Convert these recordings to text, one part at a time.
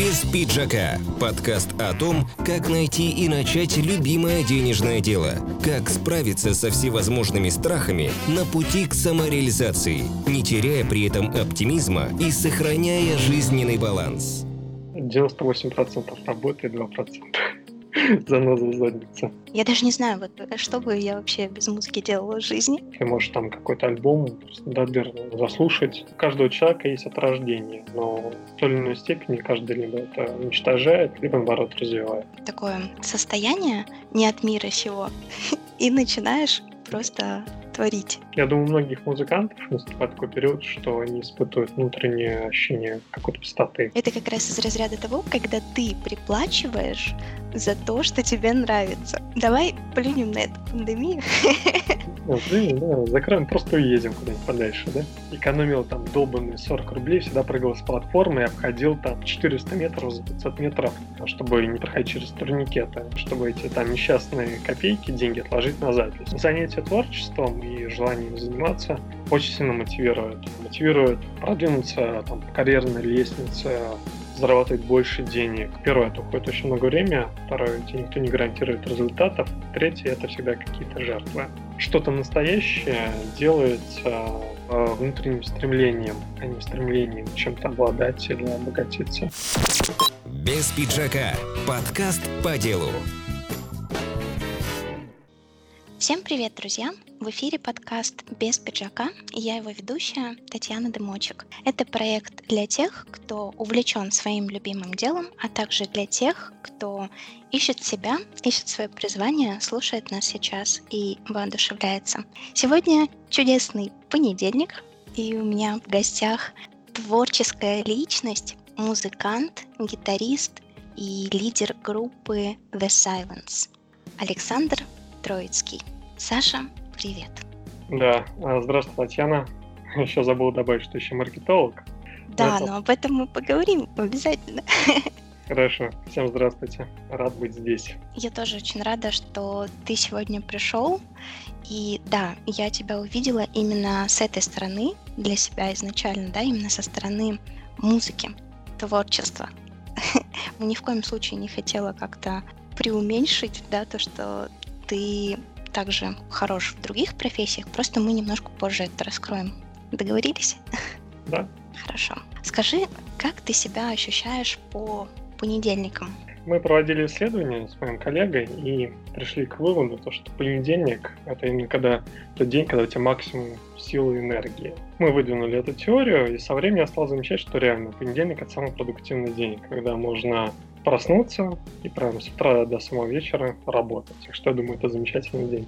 «Без пиджака» – подкаст о том, как найти и начать любимое денежное дело, как справиться со всевозможными страхами на пути к самореализации, не теряя при этом оптимизма и сохраняя жизненный баланс. 98% работы, 2% заноза задница. Я даже не знаю, вот что бы я вообще без музыки делала в жизни. Ты можешь там какой-то альбом Дадбер заслушать. У каждого человека есть от рождения, но в той или иной степени каждый либо это уничтожает, либо наоборот развивает. Такое состояние не от мира сего. И начинаешь просто творить. Я думаю, у многих музыкантов наступает такой период, что они испытывают внутреннее ощущение какой-то пустоты. Это как раз из разряда того, когда ты приплачиваешь за то, что тебе нравится. Давай плюнем на эту пандемию. Ну, да, закроем, просто уедем куда-нибудь подальше, да? Экономил там долбанные 40 рублей, всегда прыгал с платформы и обходил там 400 метров за 500 метров, чтобы не проходить через турникеты, чтобы эти там несчастные копейки, деньги отложить на запись. Занятие творчеством и желанием заниматься очень сильно мотивирует. Мотивирует продвинуться там, по карьерной лестнице, зарабатывать больше денег. Первое, это уходит очень много времени. Второе, тебе никто не гарантирует результатов. Третье, это всегда какие-то жертвы. Что-то настоящее делается внутренним стремлением, а не стремлением чем-то обладать или обогатиться. Без пиджака. Подкаст по делу. Всем привет, друзья! В эфире подкаст «Без пиджака» и я его ведущая Татьяна Дымочек. Это проект для тех, кто увлечен своим любимым делом, а также для тех, кто ищет себя, ищет свое призвание, слушает нас сейчас и воодушевляется. Сегодня чудесный понедельник, и у меня в гостях творческая личность, музыкант, гитарист и лидер группы The Silence Александр Троицкий. Саша, привет. Да, а, здравствуй, Татьяна. Еще забыл добавить, что еще маркетолог. Да, Это... но об этом мы поговорим обязательно. Хорошо. Всем здравствуйте. Рад быть здесь. Я тоже очень рада, что ты сегодня пришел. И да, я тебя увидела именно с этой стороны для себя изначально, да, именно со стороны музыки, творчества. Ни в коем случае не хотела как-то преуменьшить, да, то, что ты также хорош в других профессиях, просто мы немножко позже это раскроем. Договорились? Да. Хорошо. Скажи, как ты себя ощущаешь по понедельникам? Мы проводили исследование с моим коллегой и пришли к выводу, то, что понедельник — это именно когда тот день, когда у тебя максимум силы и энергии. Мы выдвинули эту теорию, и со временем я стал замечать, что реально понедельник — это самый продуктивный день, когда можно проснуться и прям с утра до самого вечера работать. Так что я думаю, это замечательный день.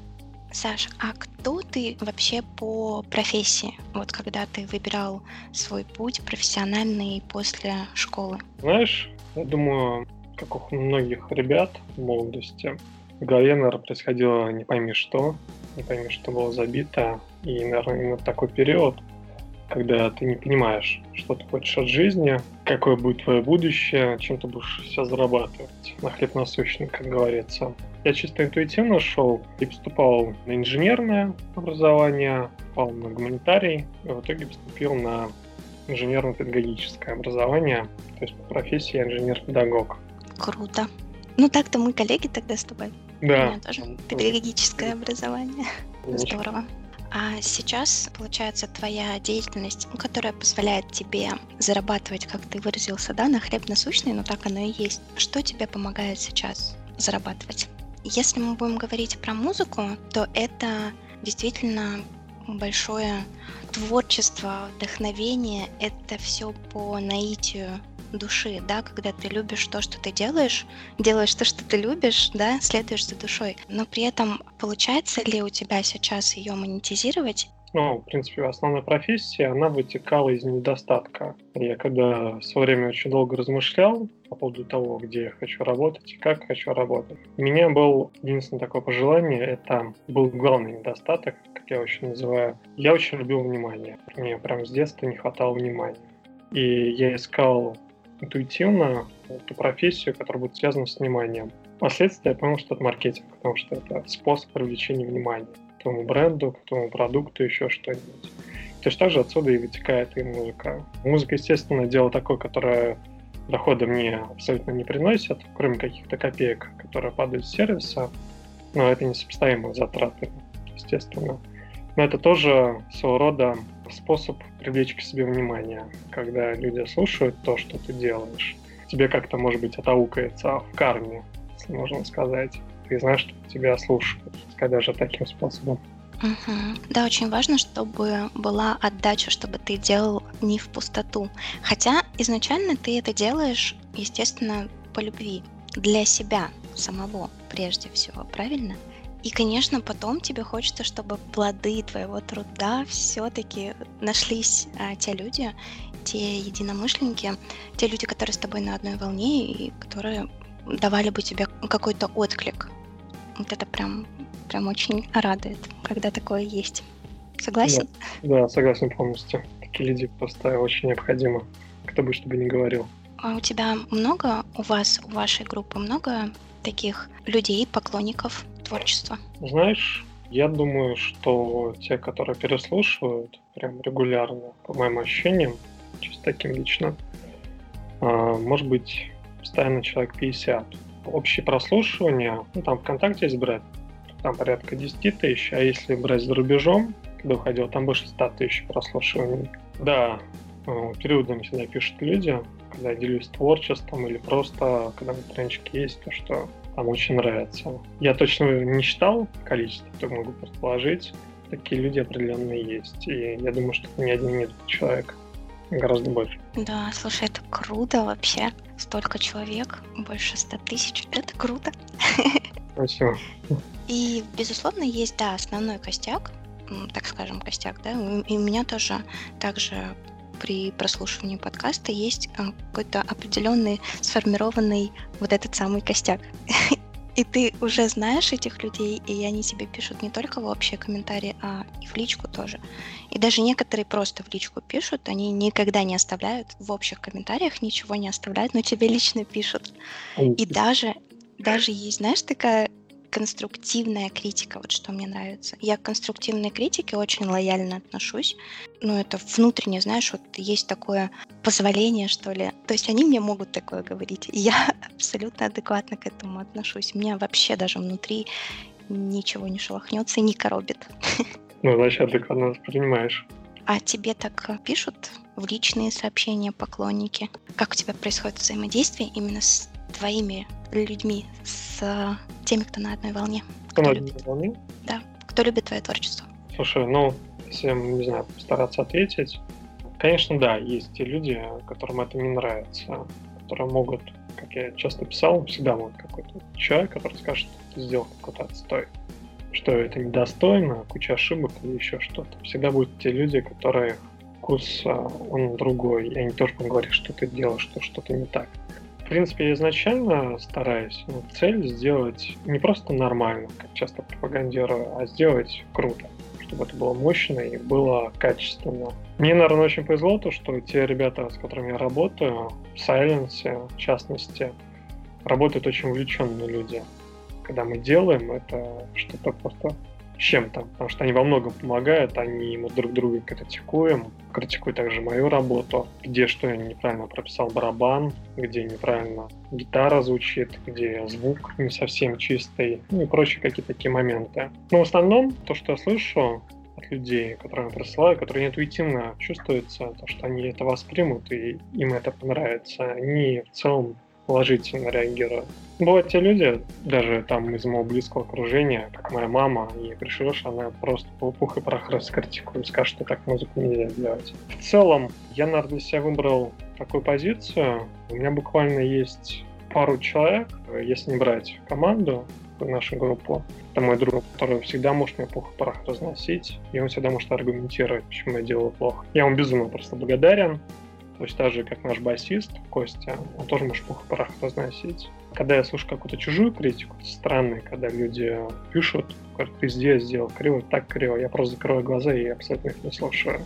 Саш, а кто ты вообще по профессии? Вот когда ты выбирал свой путь профессиональный после школы? Знаешь, я думаю, как у многих ребят в молодости, в голове, наверное, происходило не пойми что, не пойми, что было забито. И, наверное, именно такой период когда ты не понимаешь, что ты хочешь от жизни, какое будет твое будущее, чем ты будешь все зарабатывать на хлеб насущный, как говорится. Я чисто интуитивно шел и поступал на инженерное образование, попал на гуманитарий, и в итоге поступил на инженерно-педагогическое образование, то есть по профессии инженер-педагог. Круто. Ну так-то мы коллеги тогда с тобой. Да. У меня тоже педагогическое образование. Здорово. А сейчас, получается, твоя деятельность, которая позволяет тебе зарабатывать, как ты выразился, да, на хлеб насущный, но так оно и есть. Что тебе помогает сейчас зарабатывать? Если мы будем говорить про музыку, то это действительно большое творчество, вдохновение. Это все по наитию души, да, когда ты любишь то, что ты делаешь, делаешь то, что ты любишь, да, следуешь за душой. Но при этом получается ли у тебя сейчас ее монетизировать? Ну, в принципе, основная профессия, она вытекала из недостатка. Я когда в свое время очень долго размышлял по поводу того, где я хочу работать и как хочу работать, у меня был единственное такое пожелание, это был главный недостаток, как я очень называю. Я очень любил внимание. Мне прям с детства не хватало внимания. И я искал интуитивно ту профессию, которая будет связана с вниманием. Впоследствии я понял, что это маркетинг, потому что это способ привлечения внимания к твоему бренду, к твоему продукту, еще что-нибудь. Точно так же отсюда и вытекает и музыка. Музыка, естественно, дело такое, которое дохода мне абсолютно не приносят, кроме каких-то копеек, которые падают с сервиса, но это несопоставимо с затратами, естественно. Но это тоже своего рода способ привлечь к себе внимание, когда люди слушают то, что ты делаешь. Тебе как-то, может быть, отаукается в карме, если можно сказать. Ты знаешь, что тебя слушают, когда же таким способом. Угу. Да, очень важно, чтобы была отдача, чтобы ты делал не в пустоту. Хотя изначально ты это делаешь, естественно, по любви, для себя самого прежде всего, правильно? И, конечно, потом тебе хочется, чтобы плоды твоего труда все-таки нашлись а, те люди, те единомышленники, те люди, которые с тобой на одной волне и которые давали бы тебе какой-то отклик. Вот это прям, прям очень радует, когда такое есть. Согласен? Да, да согласен полностью. Такие люди просто очень необходимы, кто бы что бы ни говорил. А у тебя много, у вас, у вашей группы много таких людей, поклонников творчества? Знаешь, я думаю, что те, которые переслушивают прям регулярно, по моим ощущениям, чисто таким лично, а, может быть, постоянно человек 50. Общее прослушивание, ну там ВКонтакте есть брать, там порядка 10 тысяч, а если брать за рубежом, когда уходил, там больше 100 тысяч прослушиваний. Да, а, периодами всегда пишут люди, когда я делюсь творчеством или просто, когда на страничке есть то, что там очень нравится. Я точно не считал количество, только могу предположить. Такие люди определенно есть. И я думаю, что это не один нет человек, гораздо больше. Да, слушай, это круто вообще. Столько человек, больше ста тысяч. Это круто. Спасибо. И, безусловно, есть, да, основной костяк, так скажем, костяк, да, и у меня тоже также при прослушивании подкаста есть э, какой-то определенный сформированный вот этот самый костяк. И ты уже знаешь этих людей, и они тебе пишут не только в общие комментарии, а и в личку тоже. И даже некоторые просто в личку пишут, они никогда не оставляют в общих комментариях, ничего не оставляют, но тебе лично пишут. И даже, даже есть, знаешь, такая конструктивная критика, вот что мне нравится. Я к конструктивной критике очень лояльно отношусь. Ну, это внутренне, знаешь, вот есть такое позволение, что ли. То есть они мне могут такое говорить, и я абсолютно адекватно к этому отношусь. У меня вообще даже внутри ничего не шелохнется и не коробит. Ну, значит, адекватно воспринимаешь. А тебе так пишут в личные сообщения поклонники? Как у тебя происходит взаимодействие именно с твоими людьми, с теми, кто на одной волне. Кто, кто на одной волне? Да, кто любит твое творчество. Слушай, ну, если, не знаю, постараться ответить, конечно, да, есть те люди, которым это не нравится, которые могут, как я часто писал, всегда будет какой-то человек, который скажет, что ты сделал какой-то отстой, что это недостойно, куча ошибок или еще что-то. Всегда будут те люди, которые вкус, а, он другой, и они тоже будут говорить, что ты делаешь, что что-то не так принципе, я изначально стараюсь ну, цель сделать не просто нормально, как часто пропагандирую, а сделать круто, чтобы это было мощно и было качественно. Мне, наверное, очень повезло то, что те ребята, с которыми я работаю, в Silence, в частности, работают очень увлеченные люди. Когда мы делаем, это что-то просто чем-то, потому что они во многом помогают, они мы друг друга критикуем, критикуют также мою работу, где что я неправильно прописал барабан, где неправильно гитара звучит, где звук не совсем чистый, ну и прочие какие-то такие моменты. Но в основном то, что я слышу от людей, которые я присылаю, которые интуитивно чувствуется, то, что они это воспримут и им это понравится, они в целом положительно реагируют. Бывают те люди, даже там из моего близкого окружения, как моя мама, и пришлешь, она просто пух и прах раскритикует, скажет, что так музыку нельзя делать. В целом, я, наверное, для себя выбрал такую позицию. У меня буквально есть пару человек, если не брать команду, нашу группу. Это мой друг, который всегда может мне пух и прах разносить, и он всегда может аргументировать, почему я делаю плохо. Я ему безумно просто благодарен. Точно так же, как наш басист Костя, он тоже может пух и прах разносить. Когда я слышу какую-то чужую критику, странно, когда люди пишут, говорят, ты здесь сделал криво, так криво, я просто закрываю глаза и абсолютно их не слушаю.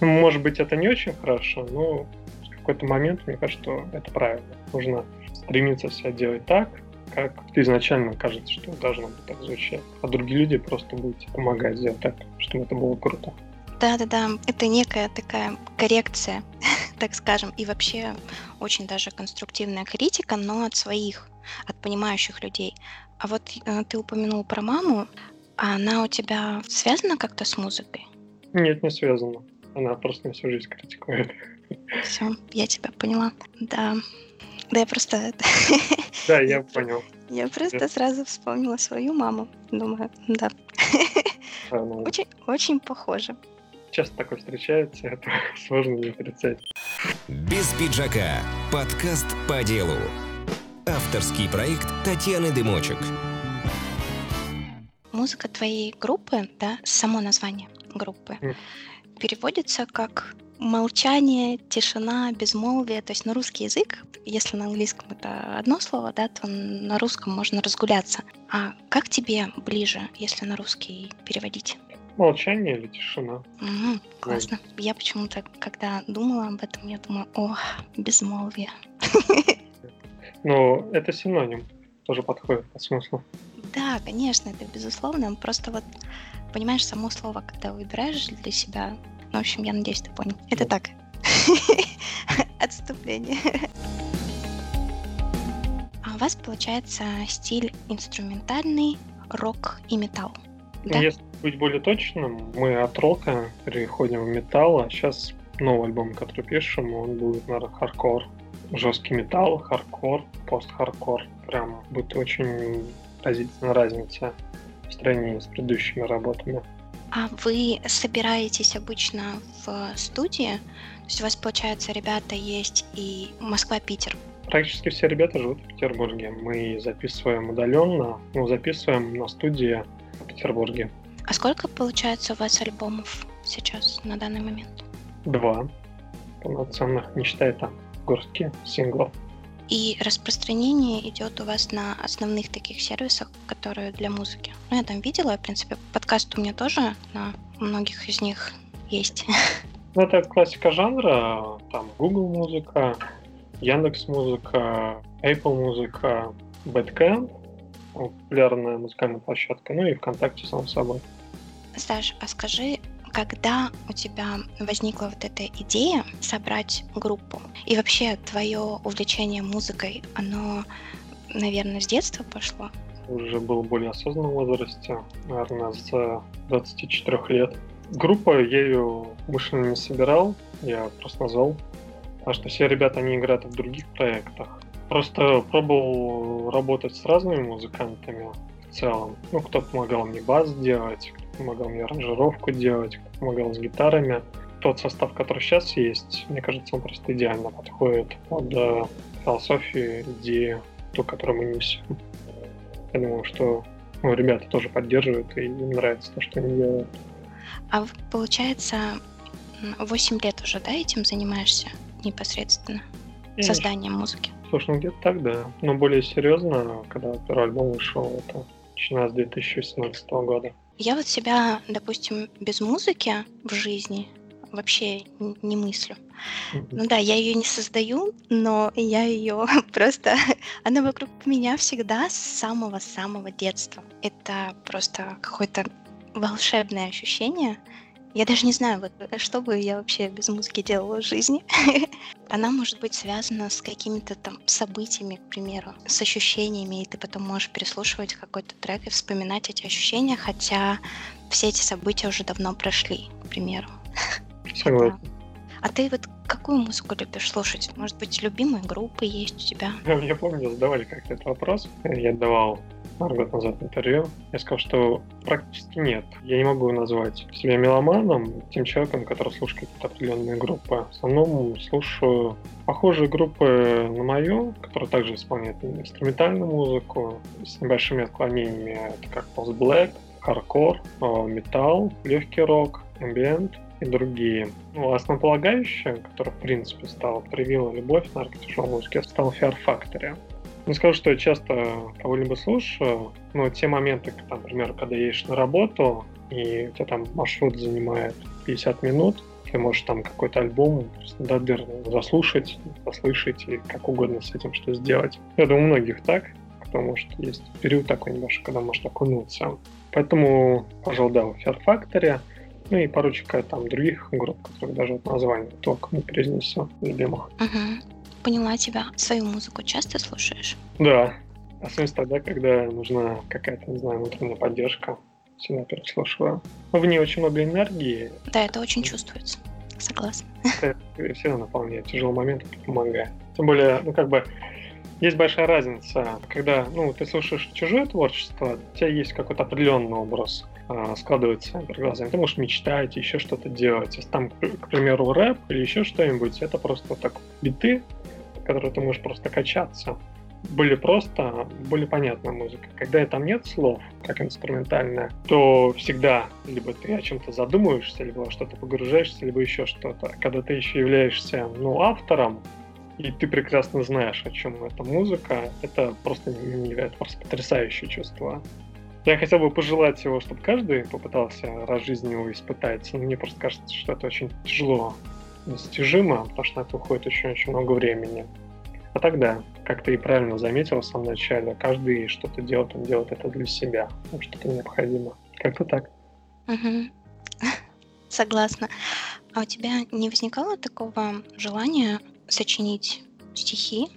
Ну, может быть, это не очень хорошо, но в какой-то момент мне кажется, что это правильно. Нужно стремиться себя делать так, как изначально кажется, что должно быть так звучать. А другие люди просто будут помогать сделать так, чтобы это было круто. Да-да-да, это некая такая коррекция так скажем, и вообще очень даже конструктивная критика, но от своих, от понимающих людей. А вот э, ты упомянул про маму, а она у тебя связана как-то с музыкой? Нет, не связана. Она просто на всю жизнь критикует. Все, я тебя поняла. Да. Да, я просто... Да, я понял. Я просто сразу вспомнила свою маму. Думаю, да. Очень, очень похоже. Часто такое встречается, это сложно не отрицать. Без пиджака. Подкаст по делу. Авторский проект Татьяны Дымочек. Музыка твоей группы, да, само название группы, Mm. переводится как молчание, тишина, безмолвие. То есть на русский язык, если на английском это одно слово, да, то на русском можно разгуляться. А как тебе ближе, если на русский переводить? Молчание или тишина? Мгм, классно. Я почему-то, когда думала об этом, я думаю, о, безмолвие. Но это синоним. Тоже подходит по смыслу. Да, конечно, это безусловно. Просто вот, понимаешь, само слово, когда выбираешь для себя, ну, в общем, я надеюсь, ты понял. Это Да. так. Отступление. А у вас получается стиль инструментальный, рок и металл. Да? Если быть более точным, мы от рока переходим в металл, а сейчас новый альбом, который пишем, он будет, наверное, хардкор. Жесткий металл, хардкор, пост-хардкор. Прям будет очень разительная разница в сравнении с предыдущими работами. А вы собираетесь обычно в студии? То есть у вас, получается, ребята есть и Москва-Питер. Практически все ребята живут в Петербурге. Мы записываем удаленно, ну, записываем на студии в Петербурге. А сколько, получается, у вас альбомов сейчас на данный момент? Два полноценных, не считая там горстки синглов. И распространение идет у вас на основных таких сервисах, которые для музыки. Ну, я там видела, в принципе, подкаст у меня тоже на многих из них есть. Ну, это классика жанра, там Google музыка, Яндекс музыка, Apple музыка, Bandcamp, популярная музыкальная площадка, ну и ВКонтакте, само собой. Саш, а скажи, когда у тебя возникла вот эта идея собрать группу? И вообще твое увлечение музыкой, оно, наверное, с детства пошло? Уже был в более осознанном возрасте, наверное, с 24 лет. Группа, я ее умышленно не собирал, я просто назвал, потому что все ребята, они играют в других проектах. Просто пробовал работать с разными музыкантами в целом. Ну, кто помогал мне бас делать, кто помогал мне аранжировку делать, кто помогал с гитарами. Тот состав, который сейчас есть, мне кажется, он просто идеально подходит под э, философию, идею, ту, которую мы несем. Я думаю, что ну, ребята тоже поддерживают, и им нравится то, что они делают. А получается, 8 лет уже, да, этим занимаешься непосредственно? Созданием музыки. Слушай, ну где-то так, да. Но более серьезно, когда первый альбом вышел, это начиная с 2017 года. Я вот себя, допустим, без музыки в жизни вообще не мыслю. Ну да, я ее не создаю, но я ее просто... Она вокруг меня всегда с самого-самого детства. Это просто какое-то волшебное ощущение. Я даже не знаю, вот, э, что бы я вообще без музыки делала в жизни. Она может быть связана с какими-то там событиями, к примеру, с ощущениями, и ты потом можешь переслушивать какой-то трек и вспоминать эти ощущения, хотя все эти события уже давно прошли, к примеру. Согласен. А ты вот какую музыку любишь слушать? Может быть, любимые группы есть у тебя? Я помню, задавали как-то этот вопрос. Я давал пару год назад интервью. Я сказал, что практически нет. Я не могу назвать себя меломаном, тем человеком, который слушает определенные группы. В основном слушаю похожие группы на мою, которые также исполняют инструментальную музыку с небольшими отклонениями. Это как Black, хардкор, металл, легкий рок, ambient и другие. Ну, основополагающее, которое, в принципе, стало привило любовь, к тяжелой музыке, стал Fear Factory. Не скажу, что я часто кого-либо слушаю, но те моменты, там, например, когда едешь на работу, и у тебя там маршрут занимает 50 минут, ты можешь там какой-то альбом просто дабер заслушать, заслышать и как угодно с этим что сделать. Я думаю, у многих так, потому что есть период такой небольшой, когда может окунуться. Поэтому, пожалуй, да, Fear Factory. Ну и парочка там других групп, которых даже вот название только не произнесу, любимых. Угу. Поняла тебя. Свою музыку часто слушаешь? Да. Особенно тогда, когда нужна какая-то, не знаю, внутренняя поддержка. Всегда переслушиваю. В ней очень много энергии. Да, это очень чувствуется. Согласна. Это всегда наполняет. Тяжелый момент помогает. Тем более, ну как бы, есть большая разница, когда ну, ты слушаешь чужое творчество, у тебя есть какой-то определенный образ э, складывается перед глазами. Ты можешь мечтать, еще что-то делать. Если там, к примеру, рэп или еще что-нибудь, это просто так биты, которые ты можешь просто качаться. Были просто, более понятная музыка. Когда там нет слов, как инструментальная, то всегда либо ты о чем-то задумываешься, либо что-то погружаешься, либо еще что-то. Когда ты еще являешься ну, автором, и ты прекрасно знаешь, о чем эта музыка, это просто невероятно просто потрясающее чувство. Я хотел бы пожелать его, чтобы каждый попытался раз жизни его испытать. Но мне просто кажется, что это очень тяжело достижимо, потому что на это уходит очень-очень много времени. А тогда, как ты и правильно заметил в самом начале, каждый что-то делает, он делает это для себя, что-то необходимо. Как-то так. Угу. Согласна. А у тебя не возникало такого желания сочинить стихи,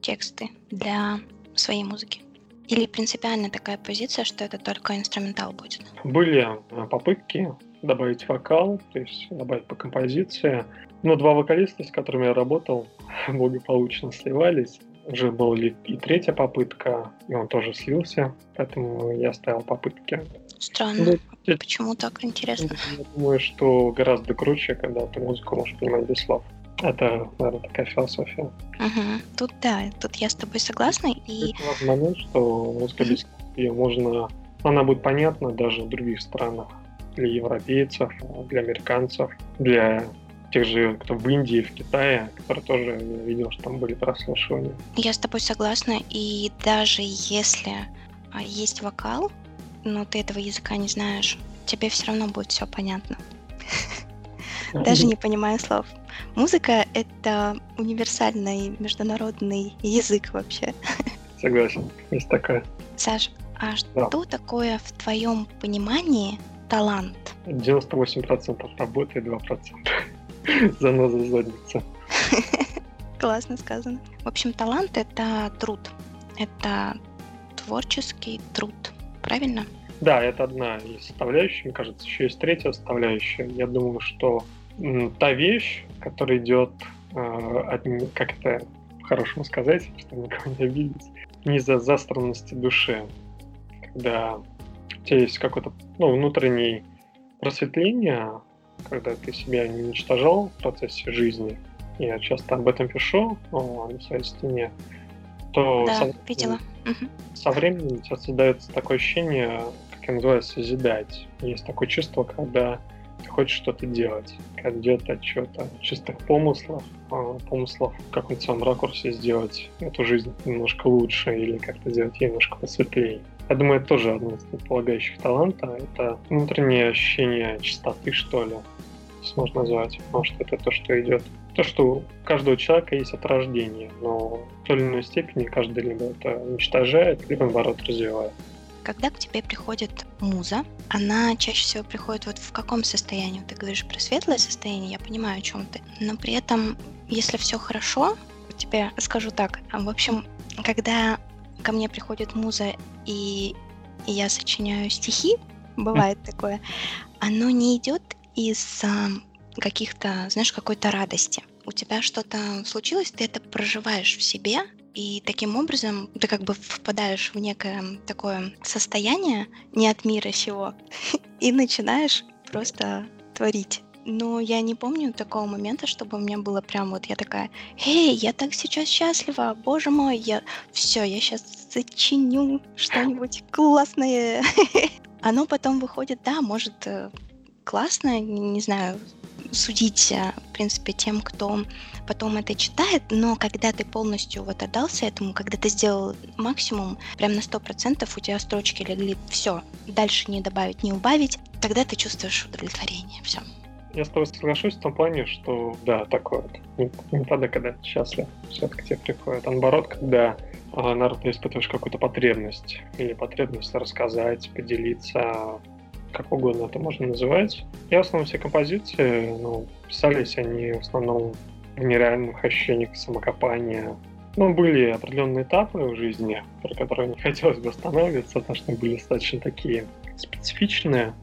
тексты для своей музыки? Или принципиально такая позиция, что это только инструментал будет? Были э, попытки добавить вокал, то есть добавить по композиции. Но два вокалиста, с которыми я работал, благополучно сливались. Уже была и третья попытка, и он тоже слился, поэтому я оставил попытки. Странно. Ну, Почему так интересно? Я думаю, что гораздо круче, когда ты музыку можешь понимать без слов. Это, наверное, такая философия. Угу. Тут да, тут я с тобой согласна. И... Это важный момент, что музыка без ее можно... Она будет понятна даже в других странах. Для европейцев, для американцев, для тех же, кто в Индии, в Китае, которые тоже я видел, что там были прослушивания. Я с тобой согласна, и даже если а, есть вокал, но ты этого языка не знаешь, тебе все равно будет все понятно. Даже не понимая слов. Музыка — это универсальный международный язык вообще. Согласен, есть такая. Саш, а что такое в твоем понимании талант? 98% работы и 2% заноза задница. Классно сказано. В общем, талант — это труд. Это творческий труд. Правильно? Да, это одна из составляющих. Мне кажется, еще есть третья составляющая. Я думаю, что та вещь, которая идет э, от, как это по-хорошему сказать, чтобы никого не обидеть, не за застранности души. Когда у тебя есть какое-то ну, внутреннее просветление, когда ты себя не уничтожал в процессе жизни, я часто об этом пишу о, на своей стене, то да, со, видела. со временем у тебя создается такое ощущение, как я называю, созидать. Есть такое чувство, когда ты хочешь что-то делать, когда идет отчет о чистых помыслах, помыслов в каком-то своем ракурсе сделать эту жизнь немножко лучше или как-то сделать ее немножко посветлее. Я думаю, это тоже одно из предполагающих таланта. Это внутреннее ощущение чистоты, что ли, можно назвать, потому что это то, что идет. То, что у каждого человека есть от рождения, но в той или иной степени каждый либо это уничтожает, либо наоборот развивает. Когда к тебе приходит муза, она чаще всего приходит вот в каком состоянии? Ты говоришь про светлое состояние, я понимаю, о чем ты. Но при этом, если все хорошо, тебе скажу так. В общем, когда ко мне приходит муза и, и я сочиняю стихи, бывает такое, оно не идет из а, каких-то, знаешь, какой-то радости. У тебя что-то случилось, ты это проживаешь в себе, и таким образом ты как бы впадаешь в некое такое состояние не от мира сего и начинаешь просто творить. Но я не помню такого момента, чтобы у меня было прям вот я такая, эй, я так сейчас счастлива, боже мой, я все, я сейчас сочиню что-нибудь классное. Оно потом выходит, да, может э, классно, не знаю, судить, э, в принципе, тем, кто потом это читает, но когда ты полностью вот отдался этому, когда ты сделал максимум, прям на сто процентов у тебя строчки легли, все, дальше не добавить, не убавить, тогда ты чувствуешь удовлетворение, все. Я с тобой соглашусь в том плане, что да, такое. Не, не тогда, когда ты счастлив, все-таки тебе приходит. А наоборот, когда а, наоборот, ты испытываешь какую-то потребность или потребность рассказать, поделиться, как угодно это можно называть. И в основном все композиции, ну, писались они в основном в нереальных ощущениях самокопания. Ну, были определенные этапы в жизни, про которые не хотелось бы останавливаться, потому что были достаточно такие специфичные.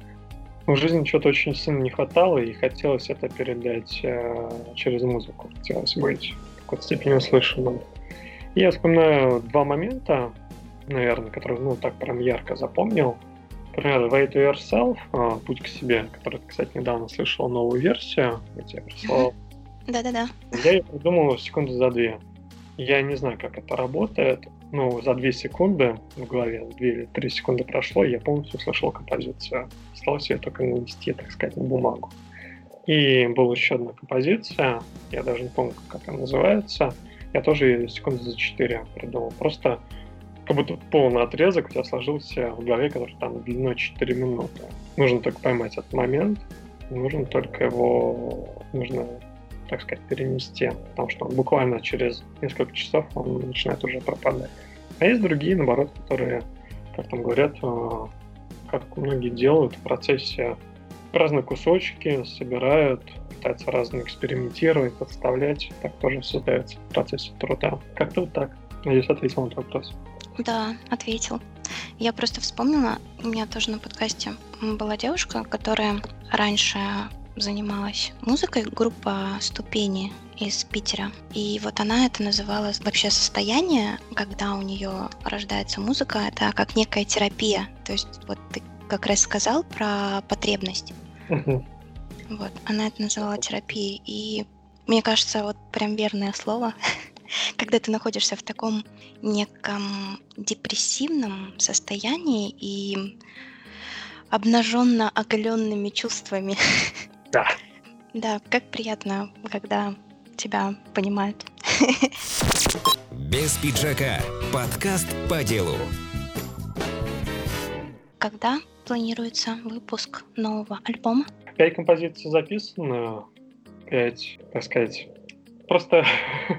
В жизни чего-то очень сильно не хватало, и хотелось это передать э, через музыку. Хотелось быть в какой-то степени услышанным. И я вспоминаю два момента, наверное, которые, ну, так прям ярко запомнил. Например, Way to Yourself, а, Путь к себе, который, кстати, недавно слышал новую версию, я тебе прислал. Да-да-да. Я ее придумал секунды за две. Я не знаю, как это работает. Ну, за две секунды в голове, две или три секунды прошло, и я полностью услышал композицию. Осталось ее только нанести, так сказать, на бумагу. И была еще одна композиция, я даже не помню, как она называется. Я тоже секунды за четыре придумал. Просто как будто полный отрезок у тебя сложился в голове, который там длиной 4 минуты. Нужно только поймать этот момент, нужно только его, нужно, так сказать, перенести, потому что буквально через несколько часов он начинает уже пропадать. А есть другие, наоборот, которые, как там говорят, э, как многие делают в процессе разные кусочки, собирают, пытаются разные экспериментировать, подставлять. Так тоже создается в процессе труда. Как-то вот так. Надеюсь, ответил на этот вопрос. Да, ответил. Я просто вспомнила, у меня тоже на подкасте была девушка, которая раньше занималась музыкой, группа «Ступени» из Питера. И вот она это называла вообще состояние, когда у нее рождается музыка, это как некая терапия. То есть вот ты как раз сказал про потребность. Мгм. Вот, она это называла терапией. И мне кажется, вот прям верное слово, когда ты находишься в таком неком депрессивном состоянии и обнаженно оголенными чувствами. Да. Да, как приятно, когда тебя понимают. Без пиджака. Подкаст по делу. Когда планируется выпуск нового альбома? Пять композиций записано, пять, так сказать, просто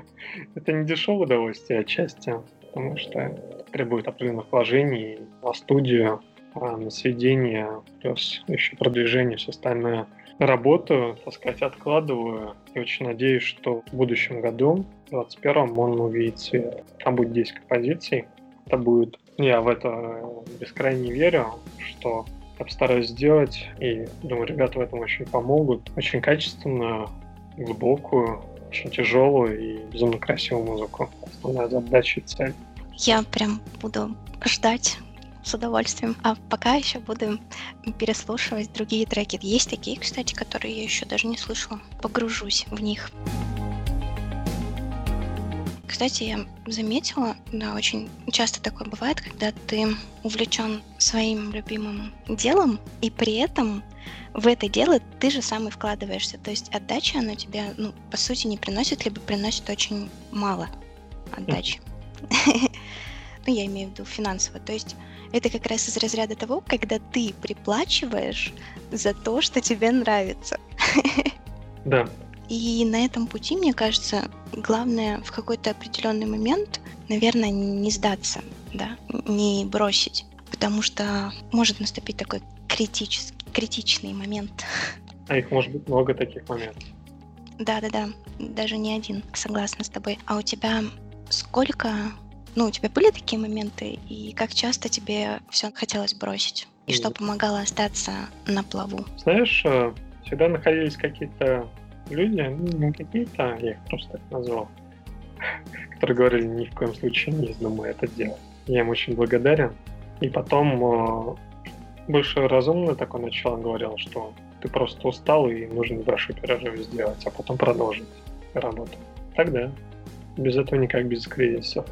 это не дешевое удовольствие отчасти, потому что требует определенных вложений на студию, а, на сведение, плюс еще продвижение, все остальное. Работаю, так сказать, откладываю и очень надеюсь, что в будущем году, в 2021 он увидит свет. Там будет 10 композиций. Это будет, я в это бескрайне верю, что я постараюсь сделать, и думаю, ребята в этом очень помогут. Очень качественную, глубокую, очень тяжелую и безумно красивую музыку. Основная задача и цель. Я прям буду ждать с удовольствием. А пока еще буду переслушивать другие треки. Есть такие, кстати, которые я еще даже не слышала. Погружусь в них. Кстати, я заметила, да, очень часто такое бывает, когда ты увлечен своим любимым делом, и при этом в это дело ты же сам и вкладываешься. То есть отдача, она тебе, ну, по сути, не приносит, либо приносит очень мало отдачи. Ну, я имею в виду финансово. То есть это как раз из разряда того, когда ты приплачиваешь за то, что тебе нравится. Да, И на этом пути, мне кажется, главное в какой-то определенный момент, наверное, не сдаться, да, не бросить, потому что может наступить такой критический, критичный момент. а их может быть много таких моментов. Да-да-да, даже не один, согласна с тобой. А у тебя сколько, ну, у тебя были такие моменты, и как часто тебе все хотелось бросить? И что помогало остаться на плаву? Знаешь, э, всегда находились какие-то люди, ну, не какие-то, я их просто так назвал, которые говорили, ни в коем случае не вздумай это делать. Я им очень благодарен. И потом э, больше разумно такое начало говорил, что ты просто устал и нужно небольшой перерыв сделать, а потом продолжить работу. Тогда. Без этого никак, без кризисов.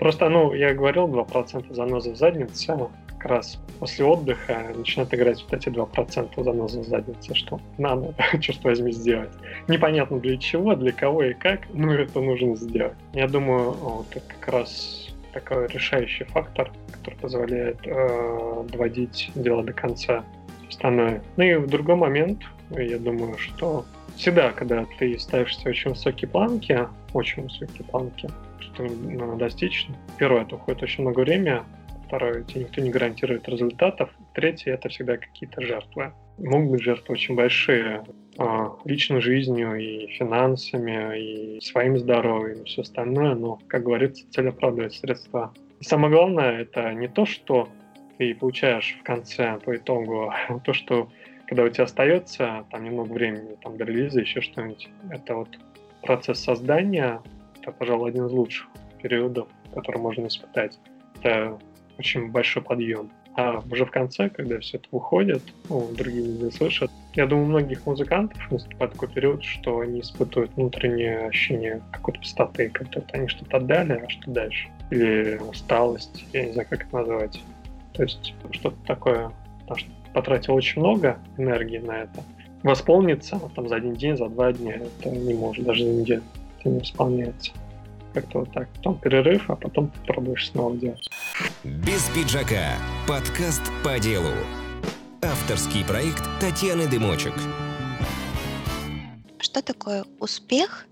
Просто, ну, я говорил, 2% занозы в заднице, как раз после отдыха начинают играть вот эти 2% занозы в заднице, что надо, черт возьми, сделать. Непонятно для чего, для кого и как, но это нужно сделать. Я думаю, вот это как раз такой решающий фактор, который позволяет э, доводить дело до конца остальное. Ну и в другой момент, я думаю, что всегда, когда ты ставишь себе очень высокие планки, очень высокие планки, что надо достичь, первое, это уходит очень много времени, Второе, тебе никто не гарантирует результатов. Третье, это всегда какие-то жертвы. Могут быть жертвы очень большие, а, личной жизнью и финансами, и своим здоровьем, и все остальное, но, как говорится, цель оправдывает средства. И самое главное, это не то, что ты получаешь в конце по итогу, а то, что когда у тебя остается там немного времени там, до релиза, еще что-нибудь, это вот процесс создания, это, пожалуй, один из лучших периодов, который можно испытать. Это очень большой подъем. А уже в конце, когда все это выходит, ну, другие люди слышат, я думаю, у многих музыкантов наступает такой период, что они испытывают внутреннее ощущение какой-то пустоты, как то они что-то отдали, а что дальше? Или усталость, я не знаю, как это назвать. То есть что-то такое, потому что потратил очень много энергии на это. Восполниться там за один день, за два дня, это не может, даже за неделю не исполняется. Как-то вот так. Потом перерыв, а потом ты пробуешь снова делать. Без пиджака. Подкаст по делу. Авторский проект Татьяны Дымочек. Что такое успех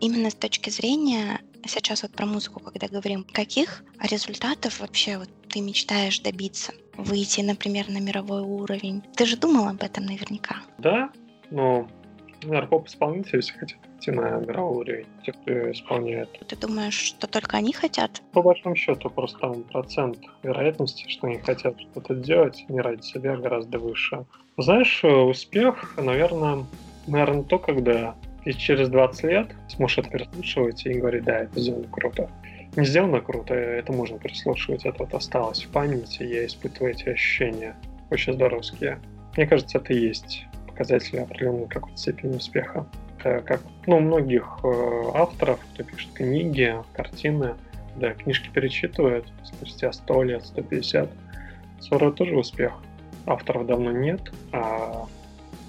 именно с точки зрения сейчас вот про музыку, когда говорим, каких результатов вообще вот ты мечтаешь добиться? Выйти, например, на мировой уровень. Ты же думал об этом наверняка. Да, но, наверное, поп-исполнители все хотят идти на мировой уровень, те, кто исполняет. Ты думаешь, что только они хотят? По большому счету, просто там процент вероятности, что они хотят что-то делать, не ради себя, гораздо выше. Знаешь, успех, наверное, наверное, то, когда ты через 20 лет сможешь это переслушивать и говорить, да, это сделано круто. Не сделано круто, это можно переслушивать, это вот осталось в памяти, я испытываю эти ощущения очень здоровские. Мне кажется, это и есть показатель определенной какой-то степени успеха. Это как ну, у многих э, авторов, кто пишет книги, картины, да, книжки перечитывают спустя 100 лет, 150. 40 тоже успех. Авторов давно нет, а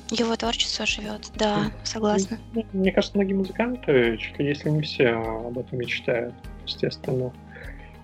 его творчество живет, да, согласна. Мне кажется, многие музыканты, чуть ли если не все, об этом мечтают, естественно.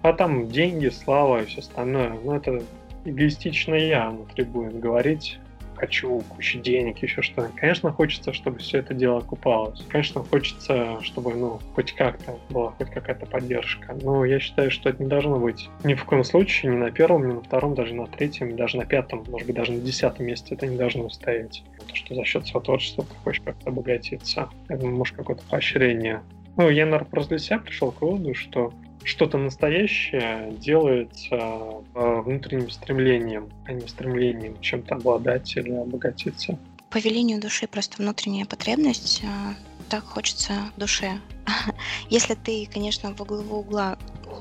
А там деньги, слава и все остальное. Ну, это эгоистично я внутри будет говорить хочу кучу денег, еще что-нибудь. Конечно, хочется, чтобы все это дело окупалось. Конечно, хочется, чтобы, ну, хоть как-то была хоть какая-то поддержка. Но я считаю, что это не должно быть ни в коем случае, ни на первом, ни на втором, даже на третьем, даже на пятом, может быть, даже на десятом месте это не должно стоять. То, что за счет своего творчества ты хочешь как-то обогатиться. Это, может, какое-то поощрение. Ну, я, наверное, просто для себя пришел к выводу, что что-то настоящее делается э, внутренним стремлением, а не стремлением чем-то обладать или обогатиться. По велению души просто внутренняя потребность, э, так хочется душе. Если ты, конечно, во главу угла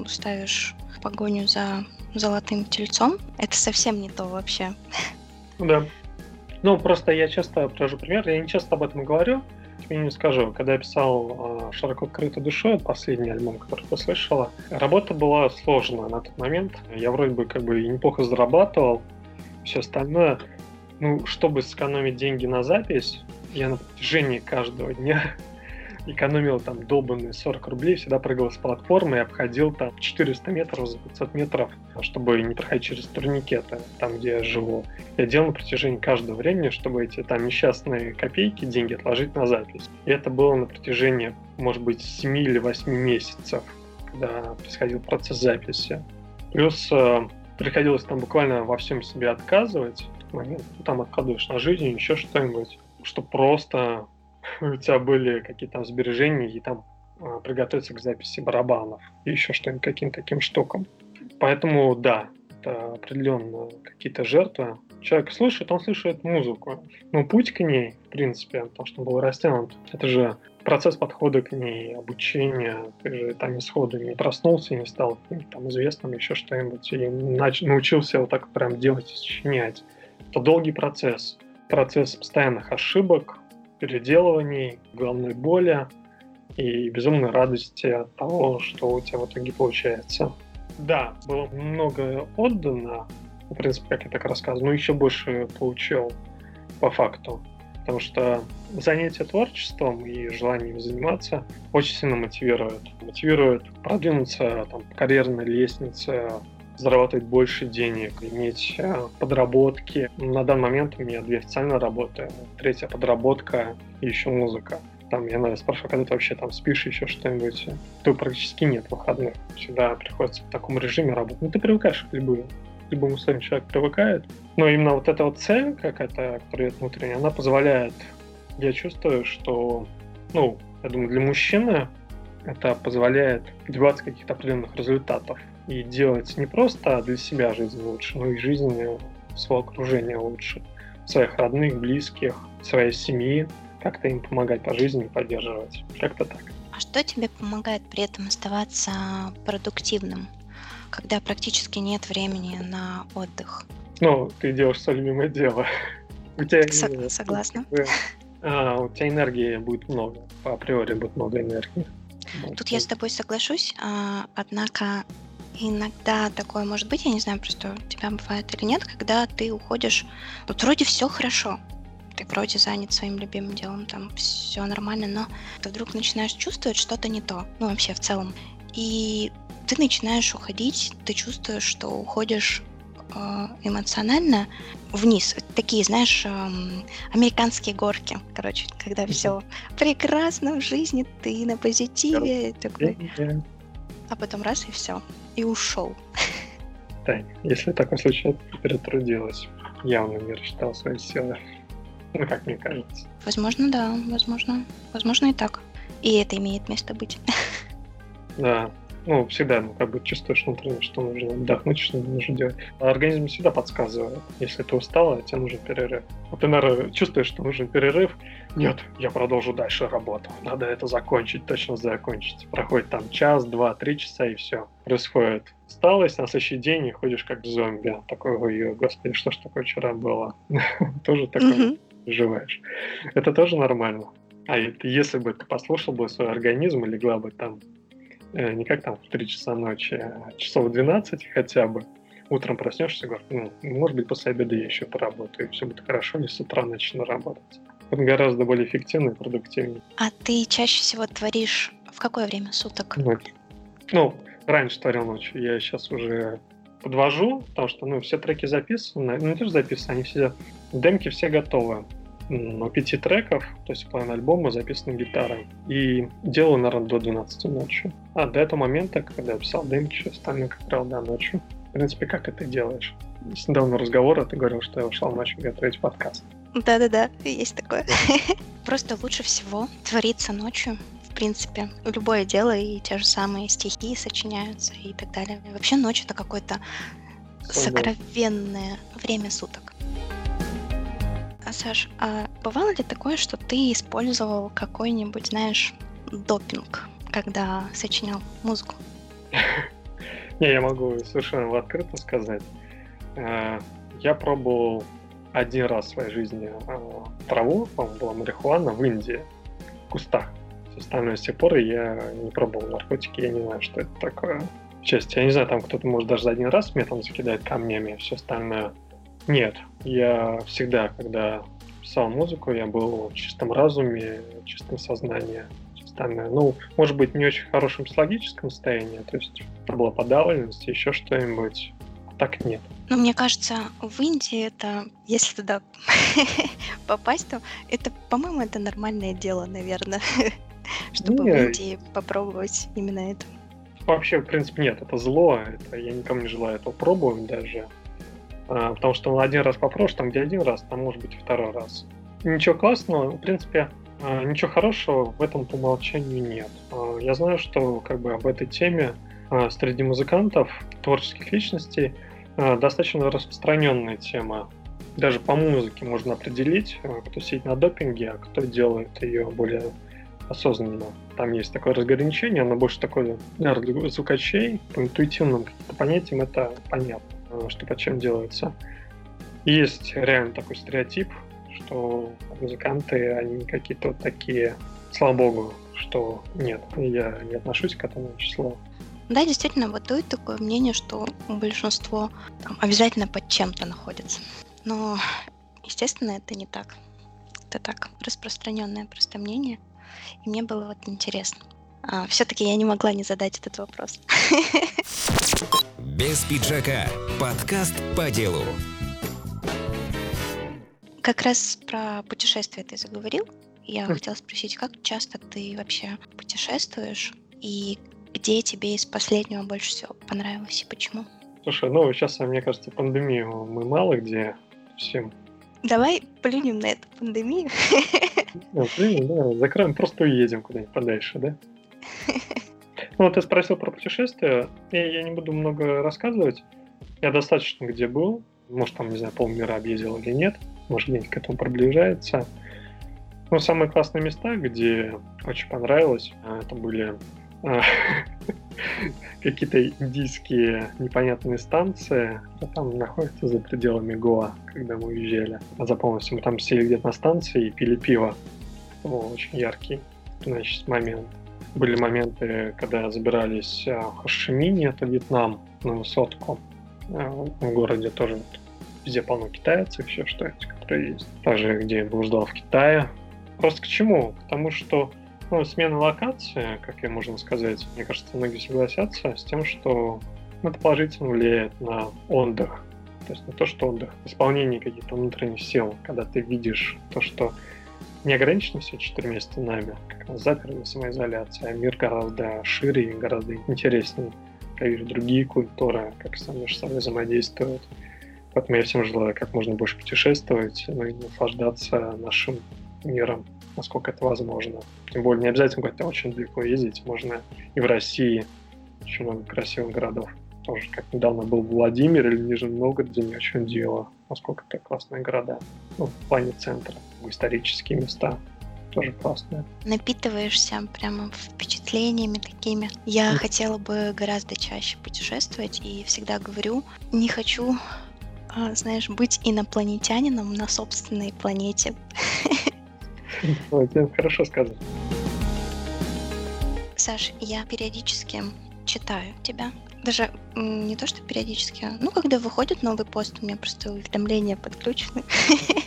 ставишь погоню за золотым тельцом, это совсем не то вообще. Да. Ну, просто я часто привожу пример, я не часто об этом говорю, тебе не скажу. Когда я писал «Широко открытой душой», последний альбом, который ты слышала, работа была сложная на тот момент. Я вроде бы как бы неплохо зарабатывал, все остальное. Ну, чтобы сэкономить деньги на запись, я на протяжении каждого дня экономил там долбанные 40 рублей, всегда прыгал с платформы и обходил там 400 метров за 500 метров, чтобы не проходить через турникеты, там, где я живу. Я делал на протяжении каждого времени, чтобы эти там несчастные копейки, деньги отложить на запись. И это было на протяжении, может быть, 7 или 8 месяцев, когда происходил процесс записи. Плюс э, приходилось там буквально во всем себе отказывать, ну, там откладываешь на жизнь, еще что-нибудь, что просто у тебя были какие-то сбережения и там а, приготовиться к записи барабанов и еще что-нибудь каким-то таким штукам. Поэтому да, это определенно какие-то жертвы. Человек слушает, он слушает музыку. Но путь к ней, в принципе, потому что он был растянут, это же процесс подхода к ней, обучение. Ты же там не сходу не проснулся и не стал там известным, еще что-нибудь, и нач- научился вот так прям делать и сочинять. Это долгий процесс. Процесс постоянных ошибок, переделываний, головной боли и безумной радости от того, что у тебя в итоге получается. Да, было много отдано, в принципе, как я так рассказываю, но еще больше получил по факту. Потому что занятие творчеством и желание им заниматься очень сильно мотивирует. Мотивирует продвинуться там, по карьерной лестнице, зарабатывать больше денег, иметь э, подработки. На данный момент у меня две официальные работы, третья подработка и еще музыка. Там, я, наверное, спрашиваю, когда ты вообще там спишь, еще что-нибудь. То практически нет выходных. Всегда приходится в таком режиме работать. Ну, ты привыкаешь к любым, любым условиям, человек привыкает. Но именно вот эта вот цель, какая-то, которая внутренняя, она позволяет, я чувствую, что, ну, я думаю, для мужчины это позволяет добиваться каких-то определенных результатов и делать не просто для себя жизнь лучше, но и жизнь своего окружения лучше, своих родных, близких, своей семьи, как-то им помогать по жизни, поддерживать. Как-то так. А что тебе помогает при этом оставаться продуктивным, когда практически нет времени на отдых? Ну, ты делаешь свое любимое дело. У тебя, Сог- согласна. А, у тебя энергии будет много. По априори будет много энергии. Тут я с тобой соглашусь, а, однако иногда такое может быть, я не знаю, просто у тебя бывает или нет, когда ты уходишь, вот вроде все хорошо, ты вроде занят своим любимым делом, там все нормально, но ты вдруг начинаешь чувствовать что-то не то, ну вообще в целом. И ты начинаешь уходить, ты чувствуешь, что уходишь э, эмоционально вниз. Такие, знаешь, эм, американские горки, короче, когда все прекрасно в жизни, ты на позитиве, такой, а потом раз и все, и ушел. Тань, если такой случай, ты перетрудилась. Явно не рассчитал свои силы. Ну, как мне кажется. Возможно, да, возможно. Возможно и так. И это имеет место быть. Да, ну, всегда, ну, как бы чувствуешь внутренне, что нужно отдохнуть, что нужно делать. А организм всегда подсказывает, если ты устала, тебе нужен перерыв. Вот ты, наверное, чувствуешь, что нужен перерыв. Нет, я продолжу дальше работу. Надо это закончить, точно закончить. Проходит там час, два, три часа, и все. Происходит усталость, на следующий день и ходишь как зомби. Такой, ой, господи, что ж такое вчера было? Тоже такое переживаешь. Это тоже нормально. А если бы ты послушал бы свой организм и легла бы там э, не как там в 3 часа ночи, а часов 12 хотя бы, утром проснешься и говоришь, ну, может быть, после обеда я еще поработаю, и все будет хорошо, не с утра начну работать. Это гораздо более эффективно и продуктивнее. А ты чаще всего творишь в какое время суток? Ночью. Ну, раньше творил ночью, я сейчас уже подвожу, потому что, ну, все треки записаны, ну, не тоже записаны, они все, демки все готовы на пяти треков, то есть половина альбома записана гитарой. И делаю, наверное, до 12 ночи. А до этого момента, когда я писал демки, остальное, как правило, до ночи. В принципе, как это делаешь? С недавнего разговора ты говорил, что я ушел ночью готовить подкаст. Да-да-да, есть такое. Просто лучше всего твориться ночью, в принципе. Любое дело, и те же самые стихи сочиняются и так далее. Вообще ночь это какое-то сокровенное время суток. А, Саш, а бывало ли такое, что ты использовал какой-нибудь, знаешь, допинг, когда сочинял музыку? Не, я могу совершенно открыто сказать. Э, я пробовал один раз в своей жизни э, траву, по-моему, была марихуана в Индии, в кустах. С остальное с тех пор я не пробовал наркотики, я не знаю, что это такое. Честь, я не знаю, там кто-то может даже за один раз меня там закидает камнями, а все остальное нет, я всегда, когда писал музыку, я был в чистом разуме, в чистом сознании. Остальное. Ну, может быть, не очень хорошем психологическом состоянии, то есть была подавленность, еще что-нибудь. Так нет. Ну, мне кажется, в Индии это, если туда попасть, то это, по-моему, это нормальное дело, наверное, чтобы в Индии попробовать именно это. Вообще, в принципе, нет, это зло, это я никому не желаю этого пробовать даже. А, потому что один раз попробуешь, там где один раз, там может быть и второй раз. Ничего классного, в принципе, а, ничего хорошего в этом по умолчанию нет. А, я знаю, что как бы об этой теме среди музыкантов, творческих личностей, достаточно распространенная тема. Даже по музыке можно определить, кто сидит на допинге, а кто делает ее более осознанно. Там есть такое разграничение, оно больше такое для звукачей, по интуитивным каким-то понятиям это понятно. Э, что под чем делается. есть реально такой стереотип, что музыканты, они какие-то вот такие, слава богу, что нет, я не отношусь к этому числу. Да, действительно, бытует такое мнение, что большинство там, обязательно под чем-то находится. Но, естественно, это не так. Это так распространенное просто мнение. И мне было вот интересно. А, все-таки я не могла не задать этот вопрос. Без пиджака. Подкаст по делу. Как раз про путешествия ты заговорил. я хотела спросить, как часто ты вообще путешествуешь и где тебе из последнего больше всего понравилось и почему? Слушай, ну сейчас, мне кажется, пандемию мы мало где всем. Давай плюнем на эту пандемию. Ну, плюнем, да, закроем, просто уедем куда-нибудь подальше, да? Ну, ты спросил про путешествия. Я, я не буду много рассказывать. Я достаточно где был. Может, там, не знаю, полмира объездил или нет. Может, где-нибудь к этому приближается. Ну, самые классные места, где очень понравилось, а, это были какие-то индийские непонятные станции, а там находятся за пределами Гоа, когда мы уезжали. А запомнился, мы там сели где-то на станции и пили пиво. О, очень яркий, значит, момент. Были моменты, когда забирались в Хошимине, это Вьетнам, на высотку. В городе тоже везде полно китайцев, еще что-то, которые есть. Также, где я блуждал в Китае, Просто к чему? Потому что ну, смена локации, как и можно сказать, мне кажется, многие согласятся с тем, что это положительно влияет на отдых. То есть не то, что отдых, исполнение каких-то внутренних сил, когда ты видишь то, что не ограничено все четырьмя стенами, как нас заперли а мир гораздо шире и гораздо интереснее. Я вижу другие культуры, как сами между собой взаимодействуют. Поэтому я всем желаю как можно больше путешествовать, ну и наслаждаться нашим миром, насколько это возможно. Тем более не обязательно куда-то очень далеко ездить, можно и в России очень много красивых городов. Тоже, как недавно был Владимир или Нижний Новгород, где меня очень удивило, насколько это классные города. Ну, в плане центра, исторические места тоже классные. Напитываешься прямо впечатлениями такими. Я mm. хотела бы гораздо чаще путешествовать и всегда говорю, не хочу, а, знаешь, быть инопланетянином на собственной планете. Это хорошо сказано. Саш, я периодически читаю тебя. Даже не то, что периодически, а, ну, когда выходит новый пост, у меня просто уведомления подключены.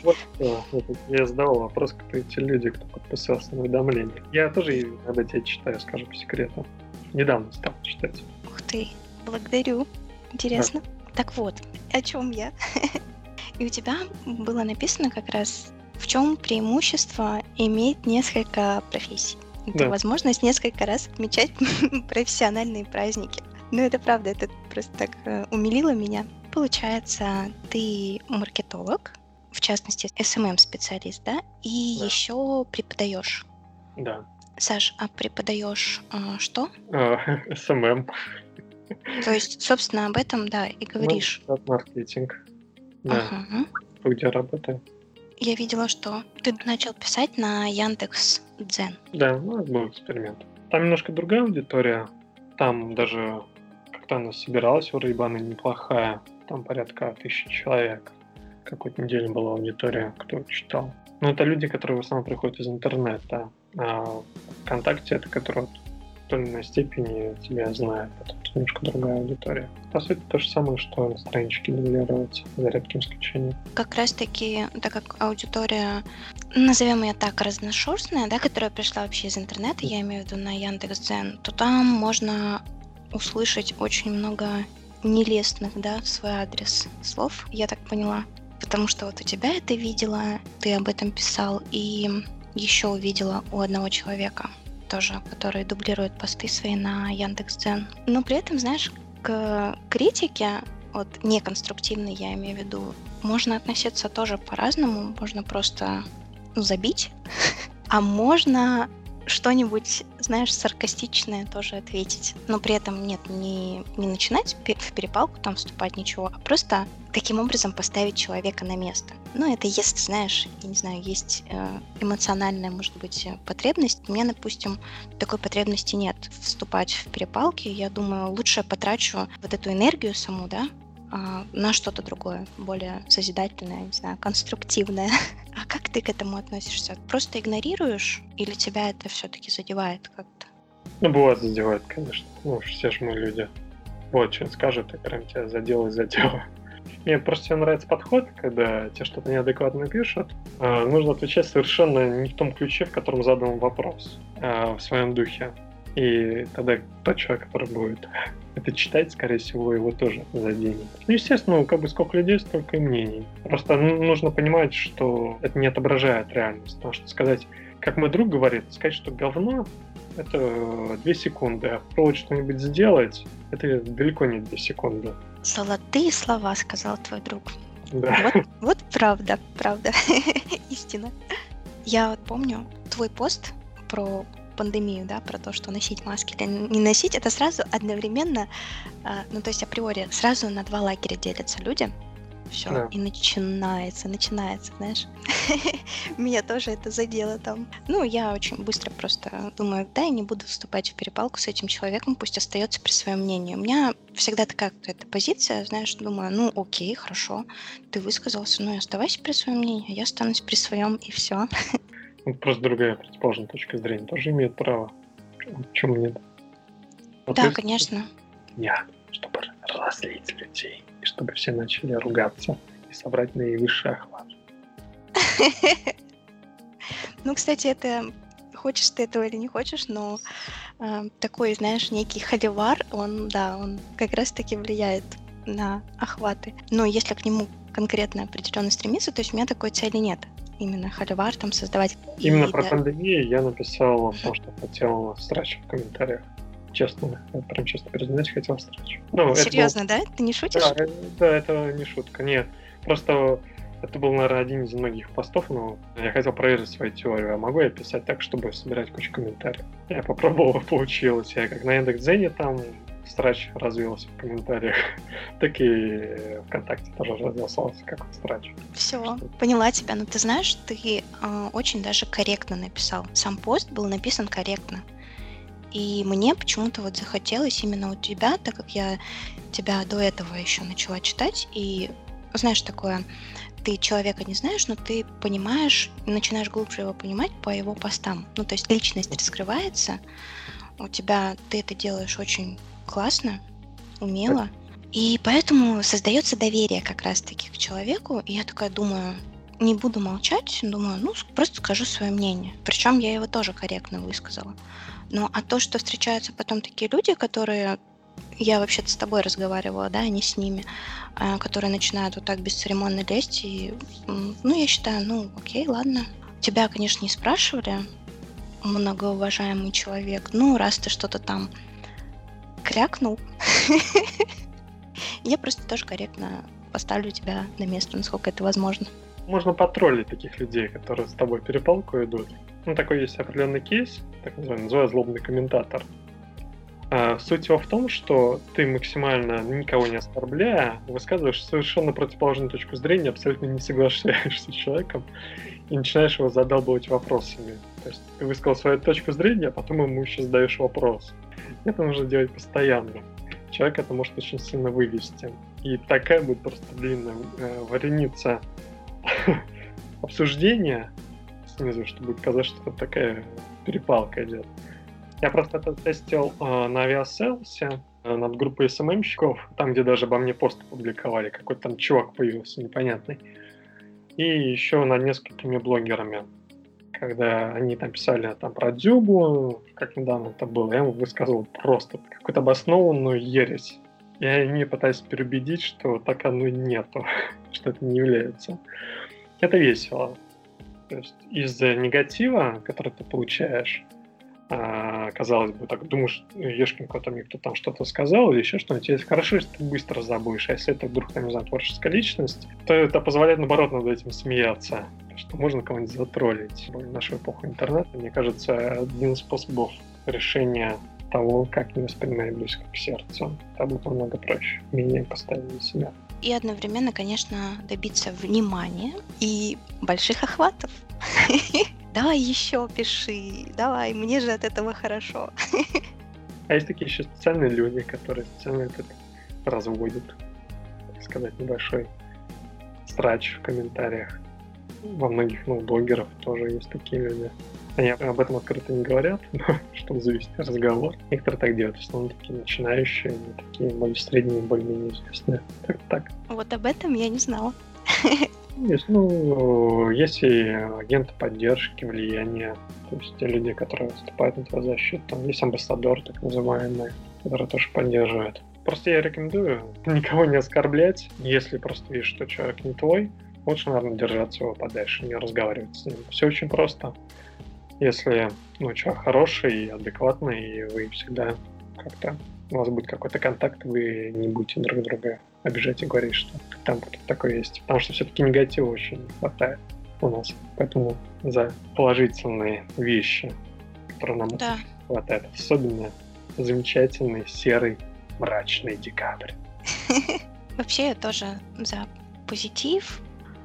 Вот, да, я задавал вопрос, кто эти люди, кто подписался на уведомления. Я тоже иногда тебя читаю, скажу по секрету. Недавно стал читать. Ух ты, благодарю. Интересно. Да. Так вот, о чем я? И у тебя было написано как раз в чем преимущество иметь несколько профессий? Это да. возможность несколько раз отмечать профессиональные праздники. Ну, это правда, это просто так э, умилило меня. Получается, ты маркетолог, в частности, SMM-специалист, да? И да. еще преподаешь. Да. Саш, а преподаешь а, что? SMM. То есть, собственно, об этом, да, и говоришь. Ну, маркетинг. Да. Ага. Где работаю? Я видела, что ты начал писать на Яндекс Дзен. Да, ну, это был эксперимент. Там немножко другая аудитория. Там даже как-то она собиралась у Рейбана неплохая. Там порядка тысячи человек. Какой-то неделю была аудитория, кто читал. Но это люди, которые в основном приходят из интернета. А ВКонтакте это которые той или иной степени тебя знают. Это немножко другая аудитория. По сути, то же самое, что на страничке дублировать, за редким исключением. Как раз-таки, так как аудитория, назовем ее так, разношерстная, да, которая пришла вообще из интернета, я имею в виду на Яндекс.Дзен, то там можно услышать очень много нелестных, да, в свой адрес слов, я так поняла. Потому что вот у тебя это видела, ты об этом писал, и еще увидела у одного человека тоже, который дублирует посты свои на Яндекс.Дзен. Но при этом, знаешь, к критике, вот неконструктивной я имею в виду, можно относиться тоже по-разному. Можно просто ну, забить, а можно что-нибудь, знаешь, саркастичное тоже ответить. Но при этом нет, не, не начинать в перепалку там вступать, ничего, а просто таким образом поставить человека на место. Ну, это если, знаешь, я не знаю, есть э, эмоциональная, может быть, потребность. У меня, допустим, такой потребности нет вступать в перепалки. Я думаю, лучше потрачу вот эту энергию саму, да, а, на что-то другое, более созидательное, не знаю, конструктивное. А как ты к этому относишься? Просто игнорируешь или тебя это все-таки задевает как-то? Ну, бывает задевает, конечно. Ну, все же мы люди. Вот, что скажут, и прям тебя задело и задело. Мне просто нравится подход, когда тебе что-то неадекватно пишут. А, нужно отвечать совершенно не в том ключе, в котором задан вопрос, а в своем духе. И тогда тот человек, который будет это читать, скорее всего, его тоже заденет. Ну, естественно, как бы сколько людей, столько и мнений. Просто нужно понимать, что это не отображает реальность. Потому что сказать как мой друг говорит, сказать, что говно — это две секунды, а попробовать что-нибудь сделать — это далеко не две секунды. Золотые слова, сказал твой друг. Да. Вот, вот правда, правда, истина. Я вот помню твой пост про пандемию, да, про то, что носить маски или не носить, это сразу одновременно, а, ну то есть априори, сразу на два лагеря делятся люди. Все, Да. и начинается, начинается, знаешь. Меня тоже это задело там. Ну, я очень быстро просто думаю, да, я не буду вступать в перепалку с этим человеком, пусть остается при своем мнении. У меня всегда такая какая-то позиция, знаешь, думаю, ну, окей, хорошо, ты высказался, ну и оставайся при своем мнении, а я останусь при своем, и все. Просто другая противоположная точка зрения тоже имеет право. Почему нет? Вот Да, конечно. Нет, чтобы разлить людей, и чтобы все начали ругаться и собрать наивысший охват. Ну, кстати, это хочешь ты этого или не хочешь, но э, такой, знаешь, некий холивар, он, да, он как раз-таки влияет на охваты. Но если к нему конкретно определенно стремиться, то есть у меня такой цели нет. Именно холивар там создавать. Именно И про да, пандемию я написал то, что хотел срач в комментариях. Честно, я прям честно признать, хотел срач. Ну, это был- Серьезно, да? Ты не шутишь? Да, э, да, это не шутка, нет. Просто это был, наверное, один из многих постов, но я хотел проверить свою теорию. А могу я писать так, чтобы собирать кучу комментариев? Я попробовал, получилось. Я как на Яндекс.Дзене там страч развился в комментариях, так и ВКонтакте тоже развился как страч. Все, поняла тебя. Но ты знаешь, ты э, очень даже корректно написал. Сам пост был написан корректно. И мне почему-то вот захотелось именно у тебя, так как я тебя до этого еще начала читать, и знаешь такое, ты человека не знаешь, но ты понимаешь, начинаешь глубже его понимать по его постам. Ну, то есть личность раскрывается, у тебя ты это делаешь очень классно, умело, и поэтому создается доверие как раз-таки к человеку, и я такая думаю, не буду молчать, думаю, ну, просто скажу свое мнение. Причем я его тоже корректно высказала. Ну, а то, что встречаются потом такие люди, которые я вообще-то с тобой разговаривала, да, а не с ними, а, которые начинают вот так бесцеремонно лезть, и, ну, я считаю, ну, окей, ладно. Тебя, конечно, не спрашивали, многоуважаемый человек, ну, раз ты что-то там крякнул, я просто тоже корректно поставлю тебя на место, насколько это возможно. Можно потроллить таких людей, которые с тобой перепалку идут. Ну, такой есть определенный кейс, так называемый, называют злобный комментатор. А, суть его в том, что ты максимально никого не оскорбляя, высказываешь совершенно противоположную точку зрения, абсолютно не соглашаешься с человеком и начинаешь его задалбывать вопросами. То есть ты высказал свою точку зрения, а потом ему еще задаешь вопрос. Это нужно делать постоянно. Человек это может очень сильно вывести. И такая будет просто длинная э, вареница обсуждения снизу, что будет казаться, что это такая перепалка идет. Я просто это тестил э, на авиаселсе над группой СММщиков, там, где даже обо мне пост публиковали, какой-то там чувак появился непонятный. И еще над несколькими блогерами. Когда они там писали там про Дзюбу, как недавно это было, я ему высказывал просто какую-то обоснованную ересь. И они пытались переубедить, что так оно нету, что это не является. Это весело. То есть из-за негатива, который ты получаешь, а, казалось бы, так думаешь, ешкин кот мне кто там что-то сказал или еще что-нибудь, тебе хорошо, если ты быстро забудешь, а если это вдруг, там, не знаю, творческая личность, то это позволяет, наоборот, над этим смеяться, что можно кого-нибудь затроллить. В нашу эпоху интернета, мне кажется, один из способов решения того, как не воспринимать близко к сердцу. Это будет намного проще. Менее поставить себя. И одновременно, конечно, добиться внимания и больших охватов. Давай еще пиши, давай, мне же от этого хорошо. А есть такие еще специальные люди, которые специально этот разводят, так сказать, небольшой страч в комментариях. Во многих ну, блогеров тоже есть такие люди. Они об этом открыто не говорят, но чтобы завести разговор. Некоторые так делают, в основном такие начинающие, такие более средние, более-менее известные. Так, так. Вот об этом я не знала. Есть, ну, есть и агенты поддержки, влияния, то есть те люди, которые выступают на твою защиту. Есть амбассадор, так называемый, который тоже поддерживает. Просто я рекомендую никого не оскорблять, если просто видишь, что человек не твой, лучше, наверное, держаться его подальше, не разговаривать с ним. Все очень просто. Если ну, человек хороший и адекватный, и вы всегда как-то у вас будет какой-то контакт, вы не будете друг друга обижать и говорить, что там кто-то такой есть. Потому что все-таки негатива очень хватает у нас. Поэтому за положительные вещи, которые нам да. хватает. Особенно замечательный серый мрачный декабрь. Вообще я тоже за позитив,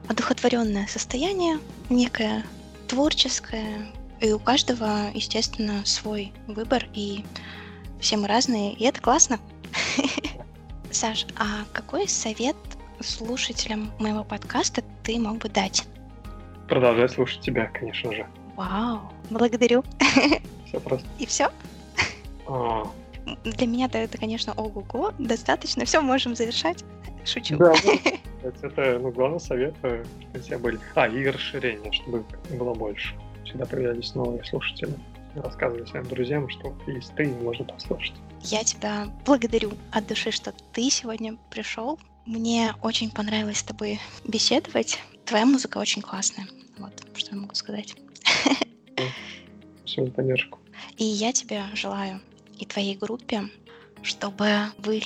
одухотворенное состояние, некое творческое. И у каждого, естественно, свой выбор, и все мы разные, и это классно. Саш, а какой совет слушателям моего подкаста ты мог бы дать? Продолжать слушать тебя, конечно же. Вау, благодарю. Все просто. И все? А. Для меня это, конечно, ого-го, достаточно. Все, можем завершать. Шучу. Да, это ну, главный совет, э, чтобы все были. А, и расширение, чтобы было больше. Всегда появлялись новые слушатели. Рассказывай своим друзьям, что есть ты, можно послушать. Я тебя благодарю от души, что ты сегодня пришел. Мне очень понравилось с тобой беседовать. Твоя музыка очень классная. Вот, что я могу сказать. Спасибо за поддержку. И я тебе желаю и твоей группе, чтобы вы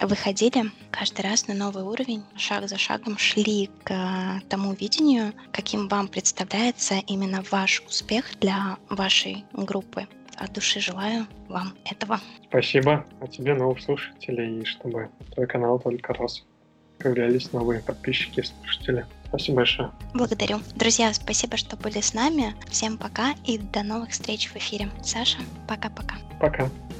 выходили каждый раз на новый уровень, шаг за шагом шли к тому видению, каким вам представляется именно ваш успех для вашей группы. От души желаю вам этого. Спасибо. А тебе новых слушателей, и чтобы твой канал только рос. Появлялись новые подписчики, слушатели. Спасибо большое. Благодарю. Друзья, спасибо, что были с нами. Всем пока и до новых встреч в эфире. Саша, пока-пока. Пока. -пока. пока.